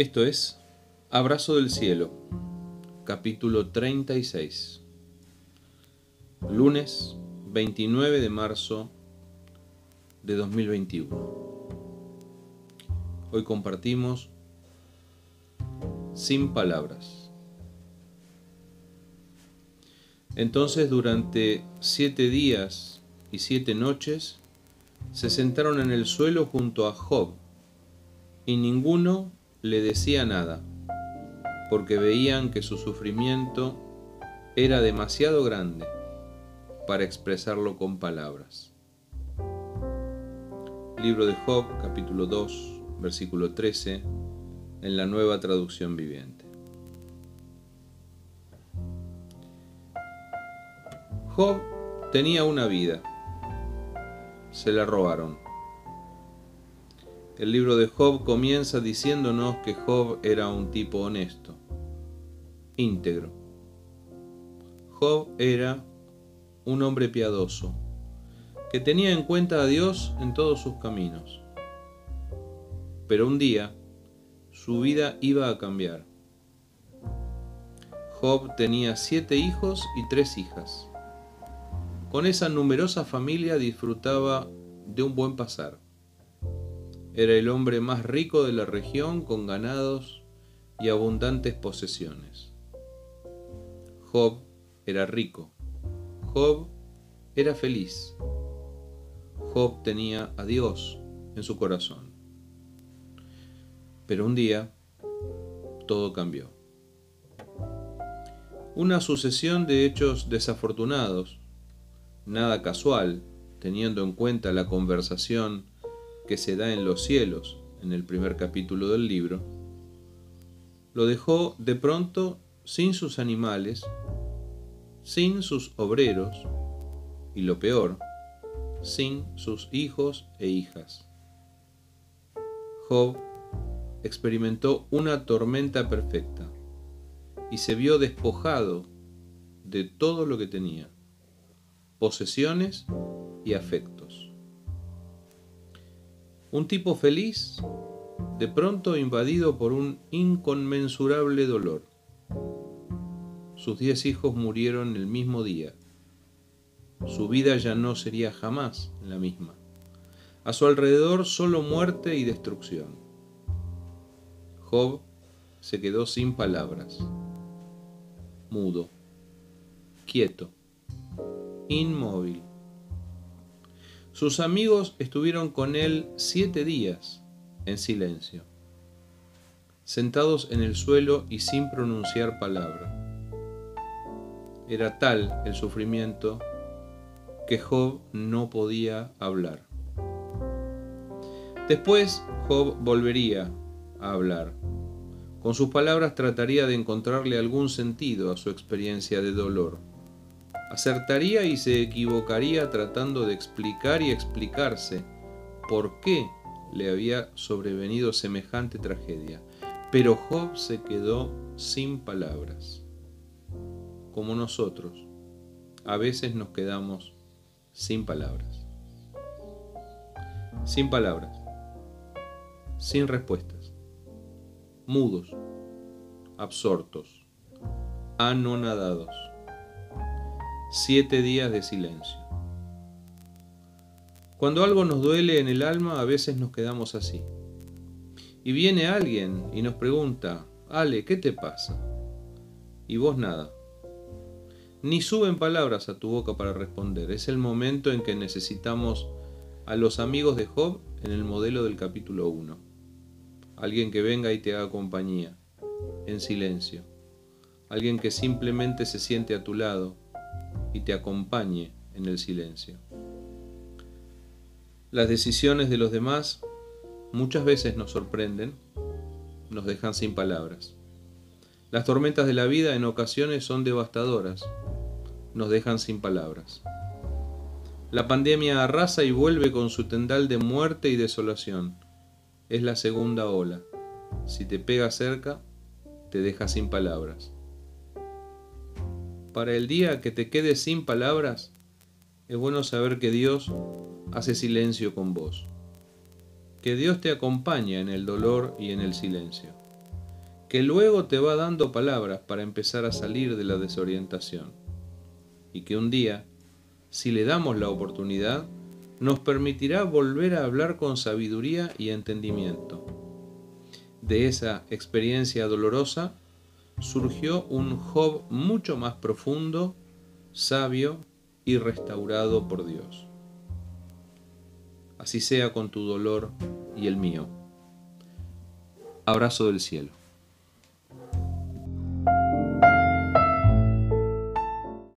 Esto es Abrazo del Cielo, capítulo 36, lunes 29 de marzo de 2021. Hoy compartimos sin palabras. Entonces durante siete días y siete noches se sentaron en el suelo junto a Job, y ninguno le decía nada, porque veían que su sufrimiento era demasiado grande para expresarlo con palabras. Libro de Job, capítulo 2, versículo 13, en la nueva traducción viviente. Job tenía una vida, se la robaron el libro de Job comienza diciéndonos que Job era un tipo honesto, íntegro. Job era un hombre piadoso, que tenía en cuenta a Dios en todos sus caminos. Pero un día su vida iba a cambiar. Job tenía siete hijos y tres hijas. Con esa numerosa familia disfrutaba de un buen pasar. Era el hombre más rico de la región con ganados y abundantes posesiones. Job era rico. Job era feliz. Job tenía a Dios en su corazón. Pero un día todo cambió. Una sucesión de hechos desafortunados, nada casual, teniendo en cuenta la conversación que se da en los cielos en el primer capítulo del libro, lo dejó de pronto sin sus animales, sin sus obreros y lo peor, sin sus hijos e hijas. Job experimentó una tormenta perfecta y se vio despojado de todo lo que tenía, posesiones y afectos. Un tipo feliz, de pronto invadido por un inconmensurable dolor. Sus diez hijos murieron el mismo día. Su vida ya no sería jamás la misma. A su alrededor solo muerte y destrucción. Job se quedó sin palabras, mudo, quieto, inmóvil sus amigos estuvieron con él siete días en silencio, sentados en el suelo y sin pronunciar palabra. Era tal el sufrimiento que Job no podía hablar. Después Job volvería a hablar. Con sus palabras trataría de encontrarle algún sentido a su experiencia de dolor acertaría y se equivocaría tratando de explicar y explicarse por qué le había sobrevenido semejante tragedia. Pero Job se quedó sin palabras. Como nosotros, a veces nos quedamos sin palabras. Sin palabras. Sin respuestas. Mudos. Absortos. Anonadados siete días de silencio. Cuando algo nos duele en el alma, a veces nos quedamos así. Y viene alguien y nos pregunta, Ale, ¿qué te pasa? Y vos nada. Ni suben palabras a tu boca para responder. Es el momento en que necesitamos a los amigos de Job en el modelo del capítulo 1. Alguien que venga y te haga compañía, en silencio. Alguien que simplemente se siente a tu lado y te acompañe en el silencio. Las decisiones de los demás muchas veces nos sorprenden, nos dejan sin palabras. Las tormentas de la vida en ocasiones son devastadoras, nos dejan sin palabras. La pandemia arrasa y vuelve con su tendal de muerte y desolación. Es la segunda ola. Si te pega cerca, te deja sin palabras para el día que te quedes sin palabras, es bueno saber que Dios hace silencio con vos, que Dios te acompaña en el dolor y en el silencio. que luego te va dando palabras para empezar a salir de la desorientación. Y que un día, si le damos la oportunidad, nos permitirá volver a hablar con sabiduría y entendimiento. De esa experiencia dolorosa surgió un Job mucho más profundo, sabio y restaurado por Dios. Así sea con tu dolor y el mío. Abrazo del cielo.